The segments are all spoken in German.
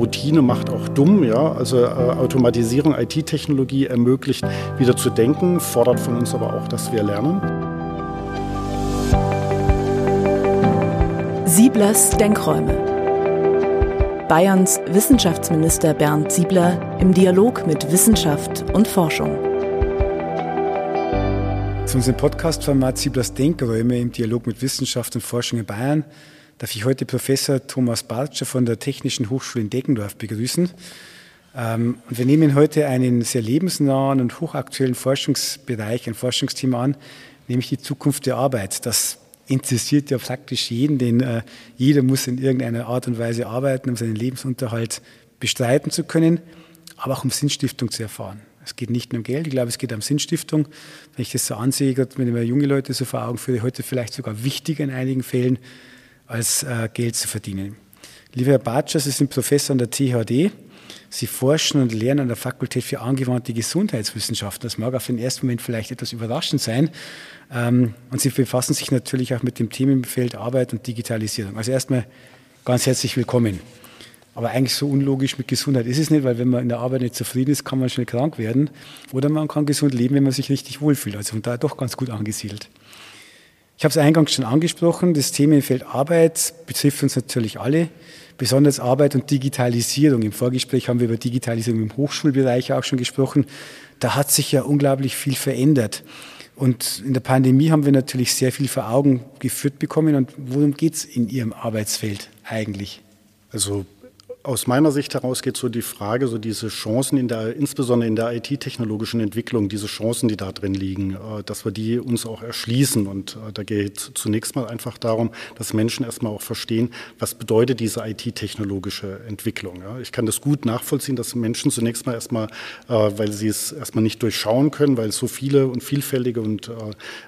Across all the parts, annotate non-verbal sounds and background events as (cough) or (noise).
Routine macht auch dumm. Ja? Also äh, Automatisierung, IT-Technologie ermöglicht wieder zu denken, fordert von uns aber auch, dass wir lernen. Sieblers Denkräume. Bayerns Wissenschaftsminister Bernd Siebler im Dialog mit Wissenschaft und Forschung. Zu unserem Podcast-Format Sieblers Denkräume im Dialog mit Wissenschaft und Forschung in Bayern darf ich heute Professor Thomas Bartscher von der Technischen Hochschule in Deggendorf begrüßen. Ähm, und wir nehmen heute einen sehr lebensnahen und hochaktuellen Forschungsbereich, ein Forschungsthema an, nämlich die Zukunft der Arbeit. Das interessiert ja praktisch jeden, denn äh, jeder muss in irgendeiner Art und Weise arbeiten, um seinen Lebensunterhalt bestreiten zu können, aber auch um Sinnstiftung zu erfahren. Es geht nicht nur um Geld, ich glaube, es geht um Sinnstiftung. Wenn ich das so ansehe, gerade wenn ich mir junge Leute so vor Augen führe, heute vielleicht sogar wichtiger in einigen Fällen, als äh, Geld zu verdienen. Lieber Herr Bartscher, Sie sind Professor an der THD. Sie forschen und lernen an der Fakultät für angewandte Gesundheitswissenschaften. Das mag auf den ersten Moment vielleicht etwas überraschend sein. Ähm, und Sie befassen sich natürlich auch mit dem Themenfeld Arbeit und Digitalisierung. Also erstmal ganz herzlich willkommen. Aber eigentlich so unlogisch mit Gesundheit ist es nicht, weil wenn man in der Arbeit nicht zufrieden ist, kann man schnell krank werden. Oder man kann gesund leben, wenn man sich richtig wohlfühlt. Also von daher doch ganz gut angesiedelt. Ich habe es eingangs schon angesprochen, das Themenfeld Arbeit betrifft uns natürlich alle, besonders Arbeit und Digitalisierung. Im Vorgespräch haben wir über Digitalisierung im Hochschulbereich auch schon gesprochen. Da hat sich ja unglaublich viel verändert. Und in der Pandemie haben wir natürlich sehr viel vor Augen geführt bekommen. Und worum geht es in Ihrem Arbeitsfeld eigentlich? Also aus meiner Sicht heraus geht so die Frage, so diese Chancen in der, insbesondere in der IT-technologischen Entwicklung, diese Chancen, die da drin liegen, äh, dass wir die uns auch erschließen. Und äh, da geht zunächst mal einfach darum, dass Menschen erstmal auch verstehen, was bedeutet diese IT-technologische Entwicklung. Ich kann das gut nachvollziehen, dass Menschen zunächst mal erstmal, äh, weil sie es erstmal nicht durchschauen können, weil so viele und vielfältige und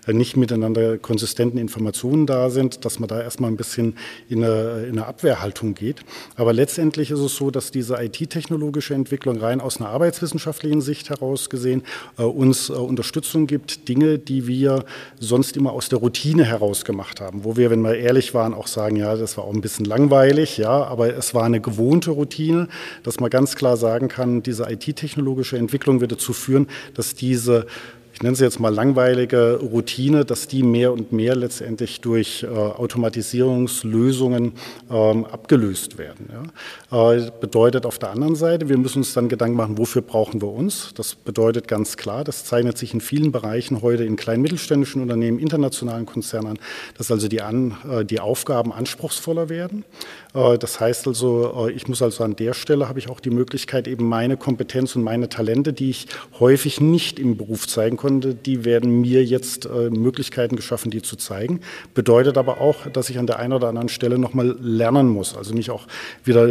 nicht miteinander konsistenten Informationen da sind, dass man da erstmal ein bisschen in eine, in eine Abwehrhaltung geht. Aber letztendlich Letztlich ist es so, dass diese IT-technologische Entwicklung rein aus einer arbeitswissenschaftlichen Sicht heraus gesehen äh, uns äh, Unterstützung gibt, Dinge, die wir sonst immer aus der Routine heraus gemacht haben, wo wir, wenn wir ehrlich waren, auch sagen, ja, das war auch ein bisschen langweilig, ja, aber es war eine gewohnte Routine, dass man ganz klar sagen kann, diese IT-technologische Entwicklung wird dazu führen, dass diese ich nenne sie jetzt mal langweilige Routine, dass die mehr und mehr letztendlich durch äh, Automatisierungslösungen ähm, abgelöst werden. Äh, bedeutet auf der anderen Seite, wir müssen uns dann Gedanken machen, wofür brauchen wir uns? Das bedeutet ganz klar, das zeichnet sich in vielen Bereichen heute in kleinen mittelständischen Unternehmen, internationalen Konzernen dass also die, an, äh, die Aufgaben anspruchsvoller werden. Das heißt also, ich muss also an der Stelle habe ich auch die Möglichkeit, eben meine Kompetenz und meine Talente, die ich häufig nicht im Beruf zeigen konnte, die werden mir jetzt äh, Möglichkeiten geschaffen, die zu zeigen. Bedeutet aber auch, dass ich an der einen oder anderen Stelle nochmal lernen muss, also mich auch wieder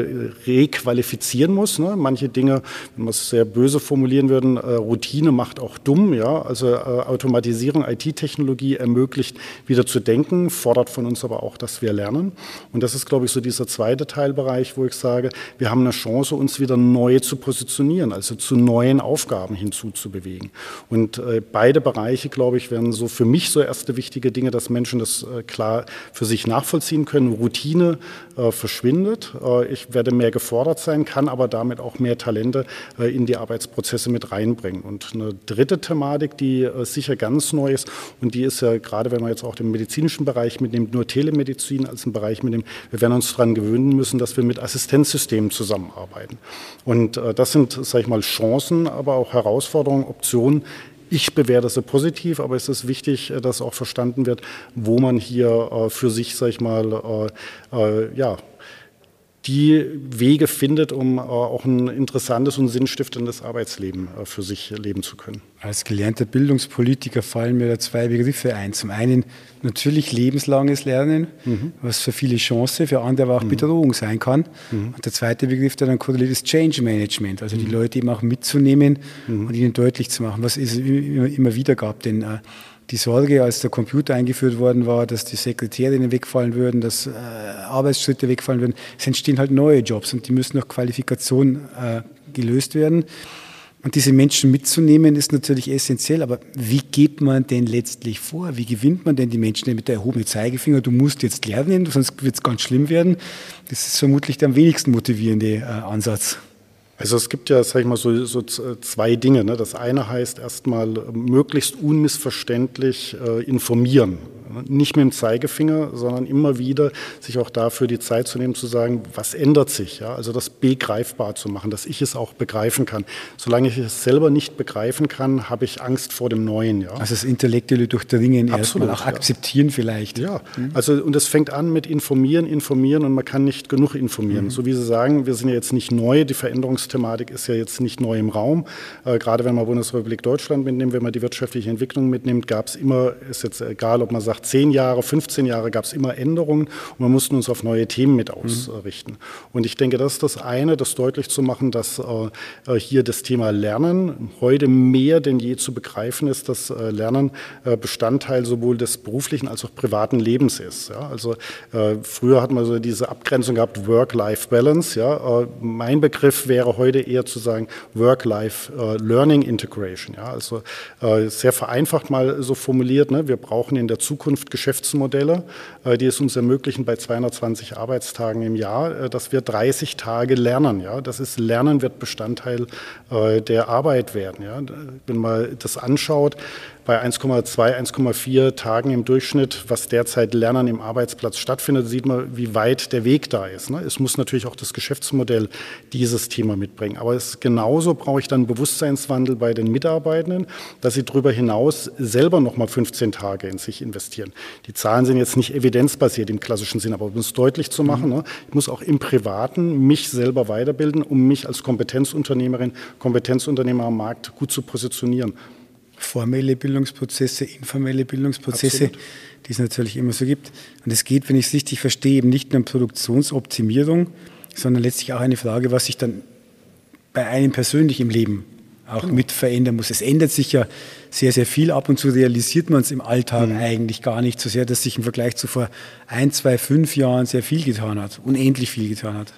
requalifizieren muss. Ne? Manche Dinge, wenn wir es sehr böse formulieren würden, Routine macht auch dumm. Ja? Also Automatisierung, IT-Technologie ermöglicht wieder zu denken, fordert von uns aber auch, dass wir lernen. Und das ist, glaube ich, so dieser zweite Teilbereich, wo ich sage, wir haben eine Chance, uns wieder neu zu positionieren, also zu neuen Aufgaben hinzuzubewegen. Und äh, beide Bereiche, glaube ich, werden so für mich so erste wichtige Dinge, dass Menschen das äh, klar für sich nachvollziehen können. Routine äh, verschwindet. Äh, ich werde mehr gefordert sein, kann aber damit auch mehr Talente äh, in die Arbeitsprozesse mit reinbringen. Und eine dritte Thematik, die äh, sicher ganz neu ist, und die ist ja gerade, wenn man jetzt auch den medizinischen Bereich mitnimmt, nur Telemedizin als ein Bereich mitnimmt, wir werden uns daran gewöhnen müssen, dass wir mit Assistenzsystemen zusammenarbeiten. Und äh, das sind, sage ich mal, Chancen, aber auch Herausforderungen, Optionen, ich bewerte sie positiv, aber es ist wichtig, äh, dass auch verstanden wird, wo man hier äh, für sich, sag ich mal, ja, die Wege findet, um äh, auch ein interessantes und sinnstiftendes Arbeitsleben äh, für sich leben zu können. Als gelernter Bildungspolitiker fallen mir da zwei Begriffe ein. Zum einen natürlich lebenslanges Lernen, mhm. was für viele Chance, für andere aber auch mhm. Bedrohung sein kann. Mhm. Und der zweite Begriff, der dann korreliert, ist Change Management, also die mhm. Leute eben auch mitzunehmen mhm. und ihnen deutlich zu machen, was es immer wieder gab. Denn äh, die Sorge, als der Computer eingeführt worden war, dass die Sekretärinnen wegfallen würden, dass äh, Arbeitsschritte wegfallen würden. Es entstehen halt neue Jobs und die müssen durch Qualifikation äh, gelöst werden. Und diese Menschen mitzunehmen ist natürlich essentiell, aber wie geht man denn letztlich vor? Wie gewinnt man denn die Menschen mit der erhobenen Zeigefinger? Du musst jetzt lernen, sonst wird es ganz schlimm werden. Das ist vermutlich der am wenigsten motivierende äh, Ansatz. Also es gibt ja, sag ich mal, so, so zwei Dinge. Ne? Das eine heißt erstmal möglichst unmissverständlich äh, informieren. Nicht mit dem Zeigefinger, sondern immer wieder sich auch dafür die Zeit zu nehmen, zu sagen, was ändert sich? Ja? Also das begreifbar zu machen, dass ich es auch begreifen kann. Solange ich es selber nicht begreifen kann, habe ich Angst vor dem Neuen. Ja? Also das intellektuelle Durchdringen erstmal auch akzeptieren ja. vielleicht. Ja, mhm. also und es fängt an mit informieren, informieren und man kann nicht genug informieren. Mhm. So wie Sie sagen, wir sind ja jetzt nicht neu, die Veränderungsthematik ist ja jetzt nicht neu im Raum. Äh, gerade wenn man Bundesrepublik Deutschland mitnimmt, wenn man die wirtschaftliche Entwicklung mitnimmt, gab es immer, ist jetzt egal, ob man sagt, zehn Jahre, 15 Jahre gab es immer Änderungen und wir mussten uns auf neue Themen mit ausrichten. Mhm. Und ich denke, das ist das eine, das deutlich zu machen, dass äh, hier das Thema Lernen heute mehr denn je zu begreifen ist, dass äh, Lernen äh, Bestandteil sowohl des beruflichen als auch privaten Lebens ist. Ja? Also äh, früher hat man so diese Abgrenzung gehabt, Work-Life-Balance. Ja? Äh, mein Begriff wäre heute eher zu sagen Work-Life-Learning äh, Integration. Ja? Also sehr vereinfacht mal so formuliert, ne? wir brauchen in der Zukunft Geschäftsmodelle, äh, die es uns ermöglichen, bei 220 Arbeitstagen im Jahr, äh, dass wir 30 Tage lernen. Ja? Das ist Lernen wird Bestandteil äh, der Arbeit werden. Ja? Wenn man das anschaut, bei 1,2, 1,4 Tagen im Durchschnitt, was derzeit Lernen im Arbeitsplatz stattfindet, sieht man, wie weit der Weg da ist. Ne? Es muss natürlich auch das Geschäftsmodell dieses Thema mitbringen. Aber es genauso brauche ich dann Bewusstseinswandel bei den Mitarbeitenden, dass sie darüber hinaus selber nochmal 15 Tage in sich investieren. Die Zahlen sind jetzt nicht evidenzbasiert im klassischen Sinn, aber um es deutlich zu machen, mhm. ne? ich muss auch im Privaten mich selber weiterbilden, um mich als Kompetenzunternehmerin, Kompetenzunternehmer am Markt gut zu positionieren formelle Bildungsprozesse, informelle Bildungsprozesse, Absolut. die es natürlich immer so gibt. Und es geht, wenn ich es richtig verstehe, eben nicht nur um Produktionsoptimierung, sondern letztlich auch eine Frage, was sich dann bei einem persönlich im Leben auch genau. mit verändern muss. Es ändert sich ja sehr, sehr viel. Ab und zu realisiert man es im Alltag mhm. eigentlich gar nicht so sehr, dass sich im Vergleich zu vor ein, zwei, fünf Jahren sehr viel getan hat, unendlich viel getan hat.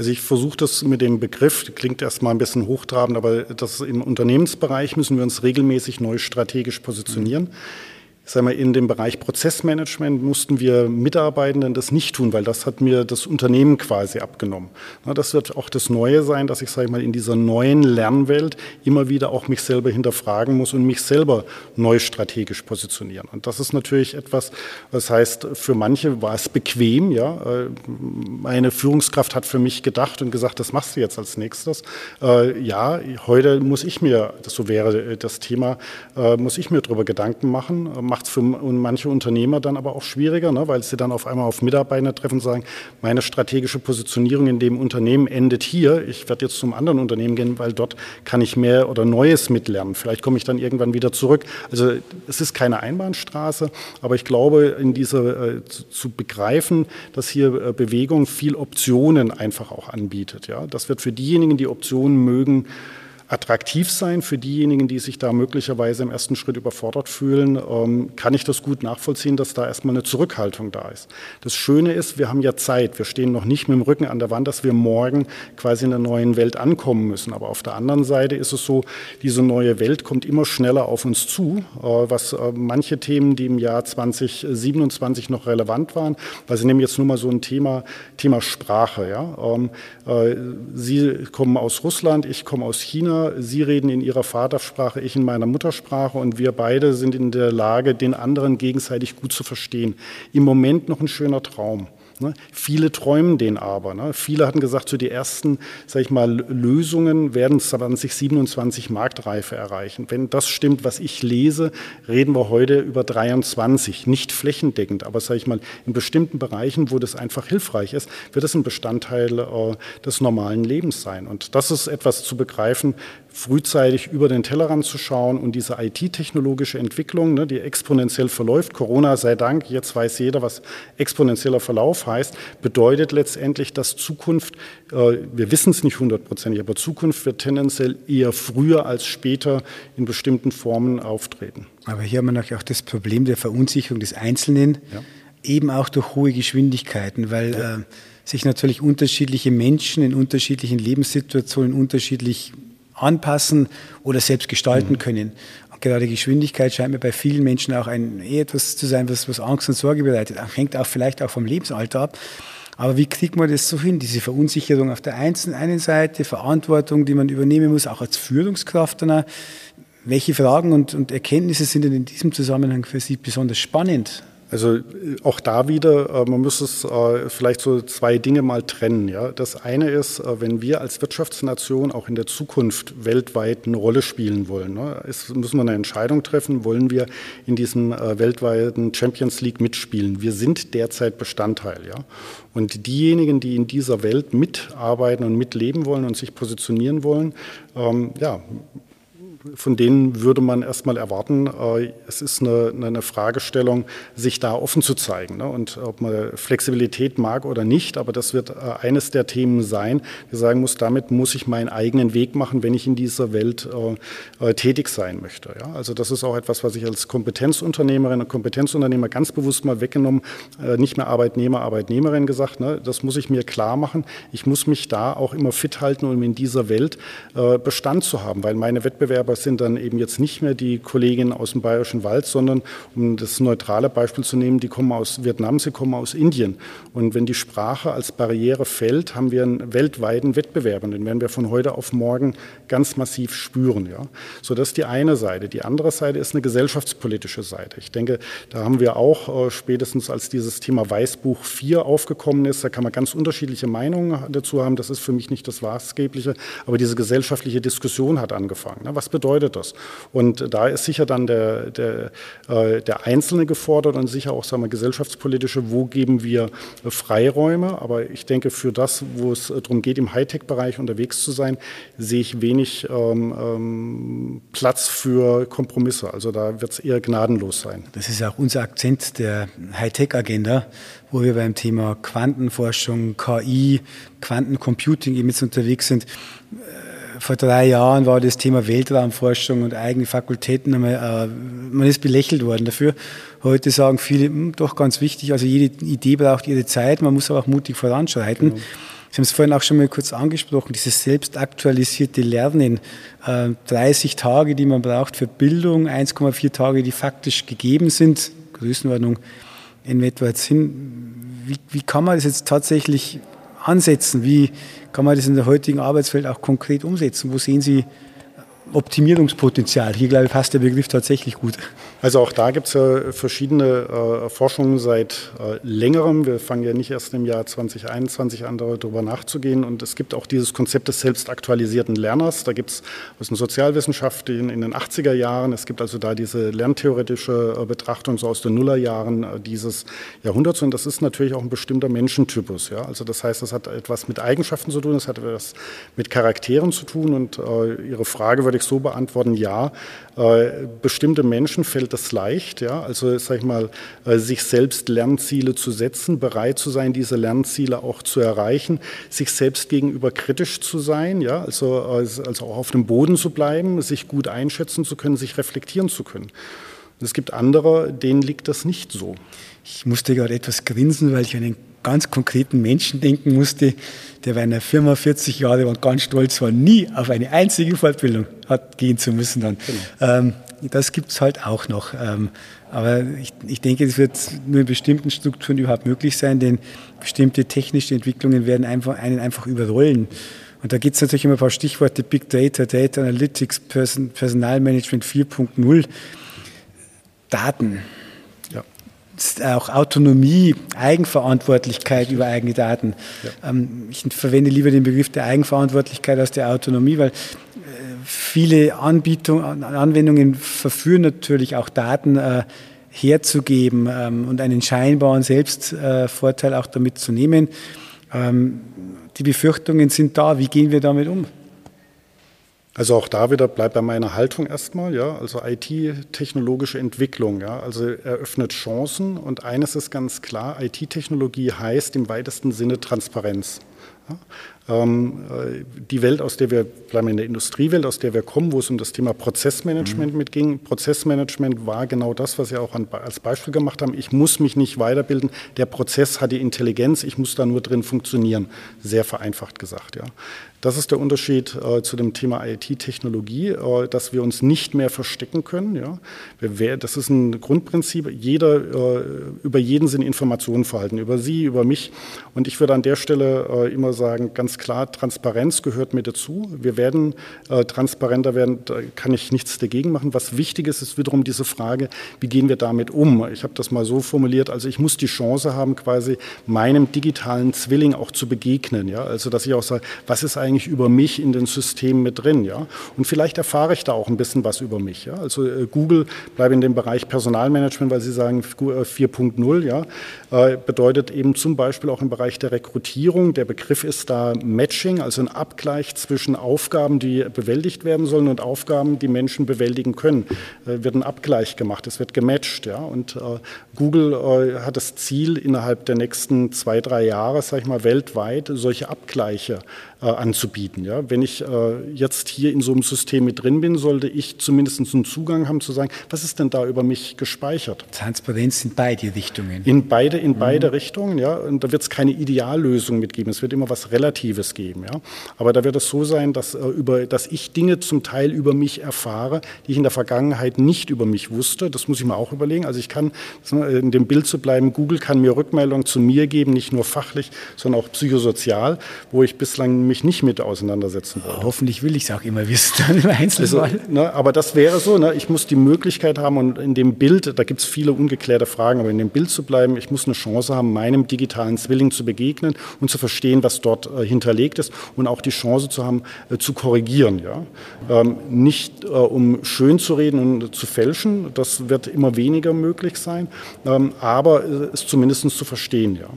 Also ich versuche das mit dem Begriff, klingt erstmal ein bisschen hochtrabend, aber das im Unternehmensbereich müssen wir uns regelmäßig neu strategisch positionieren. Mhm sagen wir, in dem Bereich Prozessmanagement mussten wir Mitarbeitenden das nicht tun, weil das hat mir das Unternehmen quasi abgenommen. Das wird auch das Neue sein, dass ich, sage ich mal, in dieser neuen Lernwelt immer wieder auch mich selber hinterfragen muss und mich selber neu strategisch positionieren. Und das ist natürlich etwas, das heißt, für manche war es bequem, ja. Meine Führungskraft hat für mich gedacht und gesagt, das machst du jetzt als nächstes. Äh, ja, heute muss ich mir, so wäre das Thema, äh, muss ich mir darüber Gedanken machen, macht es für manche Unternehmer dann aber auch schwieriger, ne, weil sie dann auf einmal auf Mitarbeiter treffen und sagen, meine strategische Positionierung in dem Unternehmen endet hier. Ich werde jetzt zum anderen Unternehmen gehen, weil dort kann ich mehr oder Neues mitlernen. Vielleicht komme ich dann irgendwann wieder zurück. Also es ist keine Einbahnstraße, aber ich glaube, in dieser äh, zu, zu, begreifen, dass hier äh, Bewegung viel Optionen einfach auch anbietet. Ja, das wird für diejenigen, die Optionen mögen, attraktiv sein für diejenigen, die sich da möglicherweise im ersten Schritt überfordert fühlen, ähm, kann ich das gut nachvollziehen, dass da erstmal eine Zurückhaltung da ist. Das Schöne ist, wir haben ja Zeit. Wir stehen noch nicht mit dem Rücken an der Wand, dass wir morgen quasi in der neuen Welt ankommen müssen. Aber auf der anderen Seite ist es so, diese neue Welt kommt immer schneller auf uns zu, äh, was äh, manche Themen, die im Jahr 2027 noch relevant waren, weil Sie nehmen jetzt nur mal so ein Thema, Thema Sprache. Ja? Ähm, äh, Sie kommen aus Russland, ich komme aus China. Sie reden in Ihrer Vatersprache, ich in meiner Muttersprache und wir beide sind in der Lage, den anderen gegenseitig gut zu verstehen. Im Moment noch ein schöner Traum. Ne? Viele träumen den aber. Ne? Viele hatten gesagt, so die ersten, sag ich mal, Lösungen werden 2027 Marktreife erreichen. Wenn das stimmt, was ich lese, reden wir heute über 23. Nicht flächendeckend, aber sage ich mal, in bestimmten Bereichen, wo das einfach hilfreich ist, wird es ein Bestandteil äh, des normalen Lebens sein. Und das ist etwas zu begreifen, frühzeitig über den Tellerrand zu schauen und diese IT-technologische Entwicklung, ne, die exponentiell verläuft, Corona sei Dank, jetzt weiß jeder, was exponentieller Verlauf heißt, bedeutet letztendlich, dass Zukunft, äh, wir wissen es nicht hundertprozentig, aber Zukunft wird tendenziell eher früher als später in bestimmten Formen auftreten. Aber hier haben wir natürlich auch das Problem der Verunsicherung des Einzelnen, ja. eben auch durch hohe Geschwindigkeiten, weil ja. äh, sich natürlich unterschiedliche Menschen in unterschiedlichen Lebenssituationen unterschiedlich anpassen oder selbst gestalten mhm. können. Und gerade Geschwindigkeit scheint mir bei vielen Menschen auch ein, eher etwas zu sein, was, was Angst und Sorge bereitet. Hängt auch vielleicht auch vom Lebensalter ab. Aber wie kriegt man das so hin? Diese Verunsicherung auf der einen Seite, Verantwortung, die man übernehmen muss, auch als Führungskraft. Dann welche Fragen und, und Erkenntnisse sind denn in diesem Zusammenhang für Sie besonders spannend? Also äh, auch da wieder, äh, man muss es äh, vielleicht so zwei Dinge mal trennen. Das eine ist, wenn wir als Wirtschaftsnation auch in der Zukunft weltweit eine Rolle spielen wollen, ne, müssen wir eine Entscheidung treffen, wollen wir in diesem weltweiten Champions League mitspielen. Wir sind derzeit Bestandteil. Und diejenigen, die in dieser Welt mitarbeiten und mitleben wollen und sich positionieren wollen, ähm, ja, von denen würde man erstmal erwarten, äh, es ist eine, eine, Fragestellung, sich da offen zu zeigen. Ne? Und ob man Flexibilität mag oder nicht, aber das wird äh, eines der Themen sein, die sagen muss, damit muss ich meinen eigenen Weg machen, wenn ich in dieser Welt äh, tätig sein möchte. Also das ist auch etwas, was ich als Kompetenzunternehmerin und Kompetenzunternehmer ganz bewusst mal weggenommen, nicht mehr Arbeitnehmer, Arbeitnehmerin gesagt, ne? das muss ich mir klar machen. Ich muss mich da auch immer fit halten, um in dieser Welt Bestand zu haben, weil meine Wettbewerber aber es sind dann eben jetzt nicht mehr die Kolleginnen aus dem Bayerischen Wald, sondern um das neutrale Beispiel zu nehmen, die kommen aus Vietnam, sie kommen aus Indien. Und wenn die Sprache als Barriere fällt, haben wir einen weltweiten Wettbewerb und den werden wir von heute auf morgen ganz massiv spüren. Ja? So, das ist die eine Seite. Die andere Seite ist eine gesellschaftspolitische Seite. Ich denke, da haben wir auch äh, spätestens als dieses Thema Weißbuch 4 aufgekommen ist, da kann man ganz unterschiedliche Meinungen dazu haben. Das ist für mich nicht das Maßgebliche, aber diese gesellschaftliche Diskussion hat angefangen. Ne? Was bedeutet das? Und da ist sicher dann der, der, äh, der Einzelne gefordert und sicher auch sagen wir, gesellschaftspolitische, wo geben wir Freiräume. Aber ich denke, für das, wo es darum geht, im Hightech-Bereich unterwegs zu sein, sehe ich wenig ähm, ähm, Platz für Kompromisse. Also da wird es eher gnadenlos sein. Das ist auch unser Akzent der Hightech-Agenda, wo wir beim Thema Quantenforschung, KI, Quantencomputing eben jetzt unterwegs sind vor drei Jahren war das Thema Weltraumforschung und eigene Fakultäten einmal, äh, man ist belächelt worden dafür. Heute sagen viele, mh, hm, doch ganz wichtig, also jede Idee braucht ihre Zeit, man muss aber auch mutig voranschreiten. Genau. Sie haben es vorhin auch schon mal kurz angesprochen, dieses selbstaktualisierte Lernen. Äh, 30 Tage, die man braucht für Bildung, 1,4 Tage, die faktisch gegeben sind, Größenordnung in etwa jetzt hin. Wie, wie kann man das jetzt tatsächlich ansetzen? Wie kann man das in der heutigen Arbeitswelt auch konkret umsetzen? Wo sehen Sie Optimierungspotenzial? Hier, glaube ich, passt der Begriff tatsächlich gut. Also auch da gibt es ja verschiedene äh, Forschungen seit äh, längerem. Wir fangen ja nicht erst im Jahr 2021 an, darüber nachzugehen. Und es gibt auch dieses Konzept des selbstaktualisierten Lerners. Da gibt es aus den Sozialwissenschaften in den 80er Jahren. Es gibt also da diese lerntheoretische äh, Betrachtung so aus den Nullerjahren äh, dieses Jahrhunderts. Und das ist natürlich auch ein bestimmter Menschentypus. Ja? Also das heißt, das hat etwas mit Eigenschaften zu tun, das hat etwas mit Charakteren zu tun. Und äh, Ihre Frage würde ich so beantworten, ja, äh, bestimmte Menschen fällt fällt das leicht, ja, also sag ich mal, äh, sich selbst Lernziele zu setzen, bereit zu sein, diese Lernziele auch zu erreichen, sich selbst gegenüber kritisch zu sein, ja, also, also auch auf dem Boden zu bleiben, sich gut einschätzen zu können, sich reflektieren zu können. Es gibt andere, denen liegt das nicht so. Ich musste gerade etwas grinsen, weil ich einen ganz konkreten Menschen denken musste, der bei einer Firma 40 Jahre war und ganz stolz war, nie auf eine einzige Fortbildung hat gehen zu müssen dann. Genau. Ähm, das gibt es halt auch noch. Ähm, aber ich, ich denke, es wird nur in bestimmten Strukturen überhaupt möglich sein, denn bestimmte technische Entwicklungen werden einfach, einen einfach überrollen. Und da gibt es natürlich immer ein paar Stichworte, Big Data, Data Analytics, Person, Personalmanagement 4.0, Daten. Auch Autonomie, Eigenverantwortlichkeit über eigene Daten. Ja. Ähm, ich verwende lieber den Begriff der Eigenverantwortlichkeit als der Autonomie, weil viele Anbietung, Anwendungen verführen natürlich auch Daten äh, herzugeben ähm, und einen scheinbaren Selbstvorteil äh, auch damit zu nehmen. Ähm, die Befürchtungen sind da. Wie gehen wir damit um? Also auch da wieder bleibt bei meiner Haltung erstmal, ja, also IT-technologische Entwicklung, ja, also eröffnet Chancen und eines ist ganz klar, IT-Technologie heißt im weitesten Sinne Transparenz. Äh, die Welt, aus der wir, bleiben in der Industriewelt, aus der wir kommen, wo es um das Thema Prozessmanagement mhm. mitging. Prozessmanagement war genau das, was Sie auch als Beispiel gemacht haben. Ich muss mich nicht weiterbilden. Der Prozess hat die Intelligenz. Ich muss da nur drin funktionieren. Sehr vereinfacht gesagt, ja. Das ist der Unterschied äh, zu dem Thema IT-Technologie, äh, dass wir uns nicht mehr verstecken können. Ja? Wir, das ist ein Grundprinzip. Jeder, äh, über jeden sind Informationen verhalten, über Sie, über mich. Und ich würde an der Stelle äh, immer sagen, ganz klar, Transparenz gehört mir dazu. Wir werden äh, transparenter werden, da kann ich nichts dagegen machen. Was wichtig ist, ist wiederum diese Frage, wie gehen wir damit um? Ich habe das mal so formuliert, also ich muss die Chance haben, quasi meinem digitalen Zwilling auch zu begegnen. Ja? Also dass ich auch sage, was ist eigentlich eigentlich über mich in den Systemen mit drin, ja. Und vielleicht erfahre ich da auch ein bisschen was über mich, ja. Also äh, Google bleibt in dem Bereich Personalmanagement, weil Sie sagen 4.0, äh, ja, äh, bedeutet eben zum Beispiel auch im Bereich der Rekrutierung. Der Begriff ist da Matching, also ein Abgleich zwischen Aufgaben, die bewältigt werden sollen und Aufgaben, die Menschen bewältigen können. Äh, wird ein Abgleich gemacht, es wird gematcht, ja. Und äh, Google äh, hat das Ziel, innerhalb der nächsten zwei, drei Jahre, sage ich mal, weltweit solche Abgleiche äh, anzubieten. Ja? Wenn ich äh, jetzt hier in so einem System mit drin bin, sollte ich zumindest einen Zugang haben zu sagen, was ist denn da über mich gespeichert? Transparenz in beide Richtungen. In beide, in mhm. beide Richtungen, ja. Und da wird es keine Ideallösung mitgeben. Es wird immer was Relatives geben, ja. Aber da wird es so sein, dass, äh, über, dass ich Dinge zum Teil über mich erfahre, die ich in der Vergangenheit nicht über mich wusste. Das muss ich mir auch überlegen. Also ich kann, in dem Bild zu bleiben, Google kann mir Rückmeldungen zu mir geben, nicht nur fachlich, sondern auch psychosozial, wo ich bislang mich nicht mit auseinandersetzen wollte. Hoffentlich will ich es auch immer wissen, dann (laughs) im Einzelfall. Also, ne, aber das wäre so, ne, ich muss die Möglichkeit haben und in dem Bild, da gibt es viele ungeklärte Fragen, aber in dem Bild zu bleiben, ich muss eine Chance haben, meinem digitalen Zwilling zu begegnen und zu verstehen, was dort äh, hinterlegt ist und auch die Chance zu haben, äh, zu korrigieren. Ja? Ähm, nicht äh, um schön zu reden und zu fälschen, das wird immer weniger möglich sein, ähm, aber äh, es zumindest zu verstehen. Ja.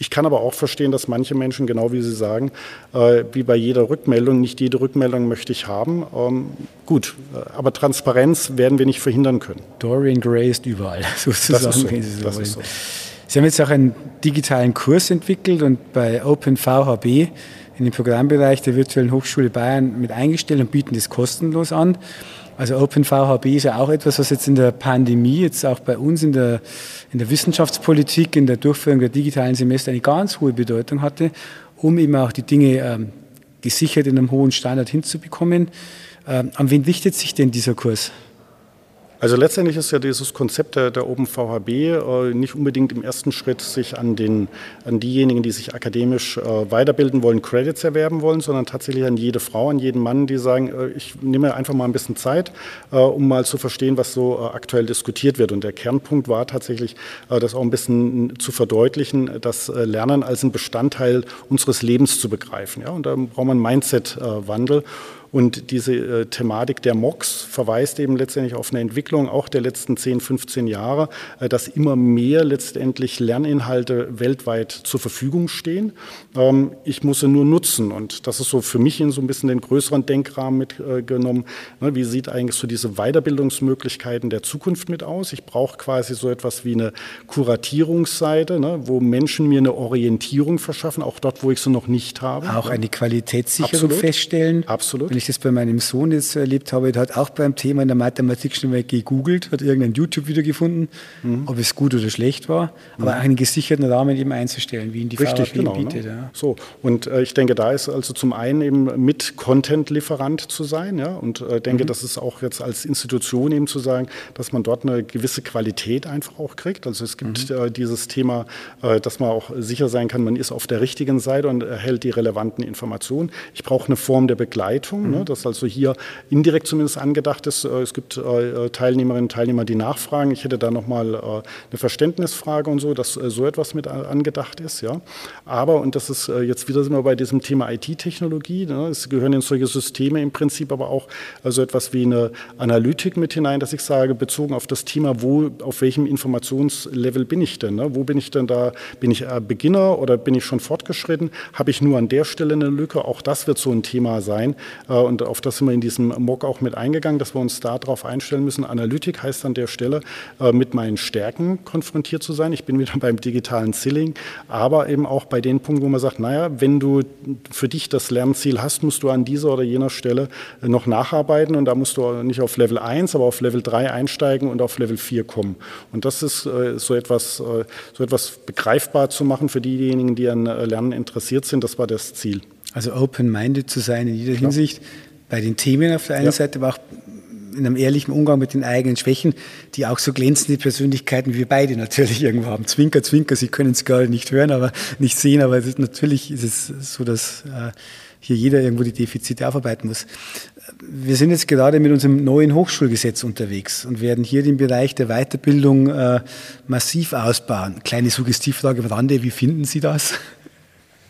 Ich kann aber auch verstehen, dass manche Menschen, genau wie Sie sagen, äh, wie bei jeder Rückmeldung, nicht jede Rückmeldung möchte ich haben. Ähm, gut, äh, aber Transparenz werden wir nicht verhindern können. Dorian Gray ist überall, sozusagen. (laughs) Das ist so. Sie, das ist so. Sie haben jetzt auch einen digitalen Kurs entwickelt und bei OpenVHB in dem Programmbereich der Virtuellen Hochschule Bayern mit eingestellt und bieten das kostenlos an. Also OpenVHB ist ja auch etwas, was jetzt in der Pandemie, jetzt auch bei uns in der, in der Wissenschaftspolitik, in der Durchführung der digitalen Semester eine ganz hohe Bedeutung hatte, um eben auch die Dinge ähm, gesichert in einem hohen Standard hinzubekommen. Ähm, an wen richtet sich denn dieser Kurs? Also letztendlich ist ja dieses Konzept der, der Open VHB äh, nicht unbedingt im ersten Schritt sich an, den, an diejenigen, die sich akademisch äh, weiterbilden wollen, Credits erwerben wollen, sondern tatsächlich an jede Frau, an jeden Mann, die sagen, äh, ich nehme einfach mal ein bisschen Zeit, äh, um mal zu verstehen, was so äh, aktuell diskutiert wird. Und der Kernpunkt war tatsächlich, äh, das auch ein bisschen zu verdeutlichen, das Lernen als ein Bestandteil unseres Lebens zu begreifen. Ja? Und da braucht man Mindset-Wandel. Und diese äh, Thematik der MOX verweist eben letztendlich auf eine Entwicklung auch der letzten 10, 15 Jahre, äh, dass immer mehr letztendlich Lerninhalte weltweit zur Verfügung stehen. Ähm, ich muss sie nur nutzen. Und das ist so für mich in so ein bisschen den größeren Denkrahmen mitgenommen. Ne, wie sieht eigentlich so diese Weiterbildungsmöglichkeiten der Zukunft mit aus? Ich brauche quasi so etwas wie eine Kuratierungsseite, ne, wo Menschen mir eine Orientierung verschaffen, auch dort, wo ich sie noch nicht habe. Auch eine Qualitätssicherung Absolut. feststellen. Absolut. Ich das bei meinem Sohn jetzt so erlebt habe, der hat auch beim Thema in der Mathematik schon mal gegoogelt, hat irgendein YouTube-Video gefunden, mhm. ob es gut oder schlecht war, aber mhm. auch einen gesicherten Rahmen eben einzustellen, wie ihn die Richtig, genau, bietet. Ne? Ja. So, und äh, ich denke, da ist also zum einen eben mit Content-Lieferant zu sein, ja, und äh, denke, mhm. das ist auch jetzt als Institution eben zu sagen, dass man dort eine gewisse Qualität einfach auch kriegt. Also es gibt mhm. äh, dieses Thema, äh, dass man auch sicher sein kann, man ist auf der richtigen Seite und erhält die relevanten Informationen. Ich brauche eine Form der Begleitung, Ne? Mhm. Das also hier indirekt zumindest angedacht ist. Äh, es gibt äh, Teilnehmerinnen und Teilnehmer, die nachfragen. Ich hätte da nochmal äh, eine Verständnisfrage und so, dass so etwas mit angedacht ist. Ja. Aber, und das ist jetzt wieder sind wir bei diesem Thema IT-Technologie, ne? es gehören in solche Systeme im Prinzip aber auch also etwas wie eine Analytik mit hinein, dass ich sage, bezogen auf das Thema, wo, auf welchem Informationslevel bin ich denn? Ne? Wo bin ich denn da? Bin ich Beginner oder bin ich schon fortgeschritten? Habe ich nur an der Stelle eine Lücke? Auch das wird so ein Thema sein, und auf das sind wir in diesem Mock auch mit eingegangen, dass wir uns darauf einstellen müssen. Analytik heißt an der Stelle, mit meinen Stärken konfrontiert zu sein. Ich bin wieder (laughs) beim digitalen Ceiling, aber eben auch bei den Punkten, wo man sagt, naja, wenn du für dich das Lernziel hast, musst du an dieser oder jener Stelle noch nacharbeiten und da musst du nicht auf Level 1, aber auf Level 3 einsteigen und auf Level 4 kommen. Und das ist so etwas, so etwas begreifbar zu machen für diejenigen, die an Lernen interessiert sind. Das war das Ziel. Also open-minded zu sein in jeder Hinsicht, bei den Themen auf der einen ja. Seite, aber auch in einem ehrlichen Umgang mit den eigenen Schwächen, die auch so glänzende Persönlichkeiten wie wir beide natürlich irgendwo haben. Zwinker, Zwinker, Sie können es gerade nicht hören, aber nicht sehen, aber ist, natürlich ist es so, dass äh, hier jeder irgendwo die Defizite aufarbeiten muss. Wir sind jetzt gerade mit unserem neuen Hochschulgesetz unterwegs und werden hier den Bereich der Weiterbildung äh, massiv ausbauen. Kleine Suggestivfrage am Rande, wie finden Sie das?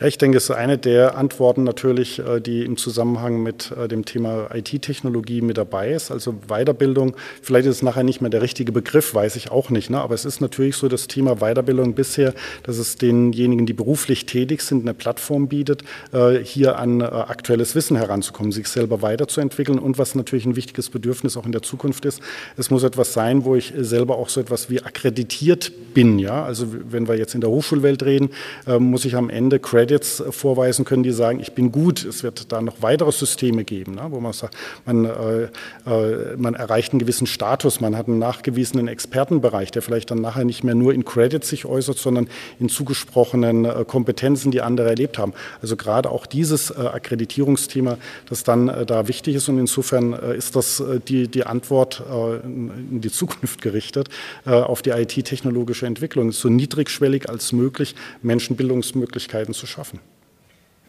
Ja, ich denke, es ist eine der Antworten natürlich, äh, die im Zusammenhang mit äh, dem Thema IT-Technologie mit dabei ist. Also Weiterbildung, vielleicht ist es nachher nicht mehr der richtige Begriff, weiß ich auch nicht. Ne? Aber es ist natürlich so das Thema Weiterbildung bisher, dass es denjenigen, die beruflich tätig sind, eine Plattform bietet, äh, hier an aktuelles Wissen heranzukommen, sich selber weiterzuentwickeln. Und was natürlich ein wichtiges Bedürfnis auch in der Zukunft ist, es muss etwas sein, wo ich selber auch so etwas wie akkreditiert bin. Ja? Also wenn wir jetzt in der Hochschulwelt reden, muss ich am Ende Credit Credits vorweisen können, die sagen, ich bin gut. Es wird da noch weitere Systeme geben, ne, wo man sagt, man, äh, äh, man erreicht einen gewissen Status, man hat einen nachgewiesenen Expertenbereich, der vielleicht dann nachher nicht mehr nur in Credits sich äußert, sondern in zugesprochenen äh, Kompetenzen, die andere erlebt haben. Also gerade auch dieses äh, Akkreditierungsthema, das dann äh, da wichtig ist und insofern äh, ist das die, die Antwort in die Zukunft (laughs) gerichtet auf die IT-technologische Entwicklung, so niedrigschwellig als möglich Menschenbildungsmöglichkeiten zu schaffen schaffen.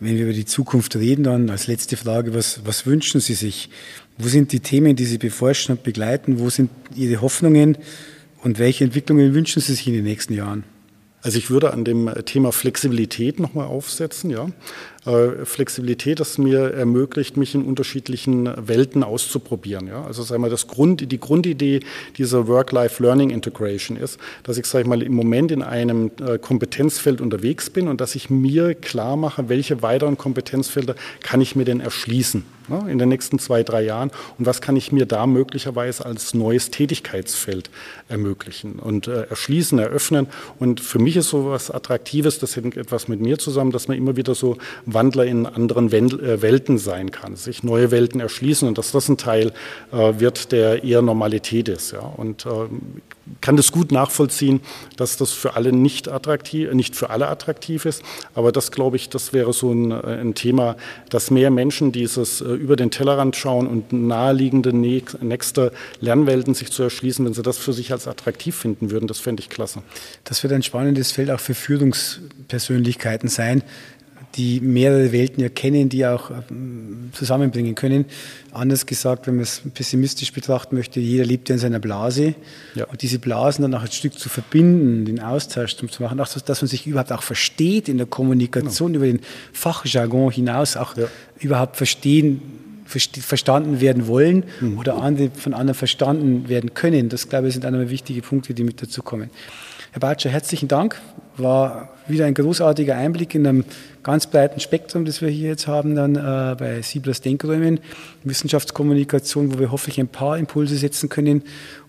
Wenn wir über die Zukunft reden, dann als letzte Frage, was, was wünschen Sie sich? Wo sind die Themen, die Sie beforschen und begleiten? Wo sind Ihre Hoffnungen und welche Entwicklungen wünschen Sie sich in den nächsten Jahren? Also ich würde an dem Thema Flexibilität nochmal aufsetzen. Ja. Äh, Flexibilität, das mir ermöglicht, mich in unterschiedlichen Welten auszuprobieren. Ja? Also sagen wir, das Grund, die Grundidee dieser Work-Life-Learning Integration ist, dass ich sage mal im Moment in einem äh, Kompetenzfeld unterwegs bin und dass ich mir klar mache, welche weiteren Kompetenzfelder kann ich mir denn erschließen ne, in den nächsten zwei, drei Jahren und was kann ich mir da möglicherweise als neues Tätigkeitsfeld ermöglichen und äh, erschließen, eröffnen. Und für mich ist so was Attraktives, das hängt etwas mit mir zusammen, dass man immer wieder so Wandler in anderen äh, Welten sein kann, sich neue Welten erschließen und dass das ein Teil äh, wird, der eher Normalität ist. Ja. Und ähm, kann das gut nachvollziehen, dass das für alle nicht attraktiv, nicht für alle attraktiv ist. Aber das glaube ich, das wäre so ein, äh, ein Thema, dass mehr Menschen dieses über den Tellerrand schauen und naheliegende nächste Lernwelten sich zu erschließen, wenn sie das für sich als attraktiv finden würden, das fände ich klasse. Das wird ein spannendes Feld auch für Führungspersönlichkeiten sein, die mehrere Welten erkennen, die auch ähm, zusammenbringen können. Anders gesagt, wenn man es pessimistisch betrachten möchte, jeder lebt ja in seiner Blase. Ja. Und diese Blasen dann auch ein Stück zu verbinden, den Austausch zu machen, auch dass man sich überhaupt auch versteht in der Kommunikation genau. über den Fachjargon hinaus, auch ja. überhaupt verstehen, verstanden werden wollen mhm. oder andere von anderen verstanden werden können. Das, glaube ich, sind einmal wichtige Punkte, die mit dazu kommen. Herr Batscher, herzlichen Dank. War wieder ein großartiger Einblick in einem ganz breiten Spektrum, das wir hier jetzt haben, dann äh, bei Sieblers Denkräumen, Wissenschaftskommunikation, wo wir hoffentlich ein paar Impulse setzen können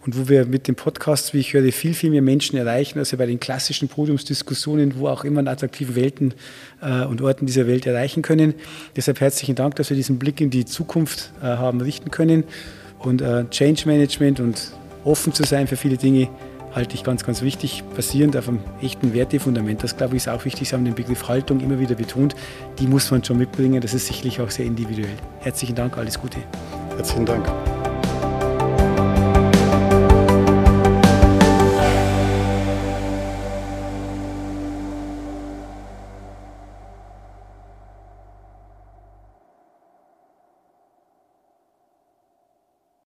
und wo wir mit dem Podcast, wie ich höre, viel, viel mehr Menschen erreichen, als wir bei den klassischen Podiumsdiskussionen, wo auch immer in attraktiven Welten äh, und Orten dieser Welt erreichen können. Deshalb herzlichen Dank, dass wir diesen Blick in die Zukunft äh, haben richten können und äh, Change Management und offen zu sein für viele Dinge halte ich ganz, ganz wichtig, basierend auf einem echten Wertefundament. Das, glaube ich, ist auch wichtig. Sie haben den Begriff Haltung immer wieder betont. Die muss man schon mitbringen. Das ist sicherlich auch sehr individuell. Herzlichen Dank, alles Gute. Herzlichen Dank.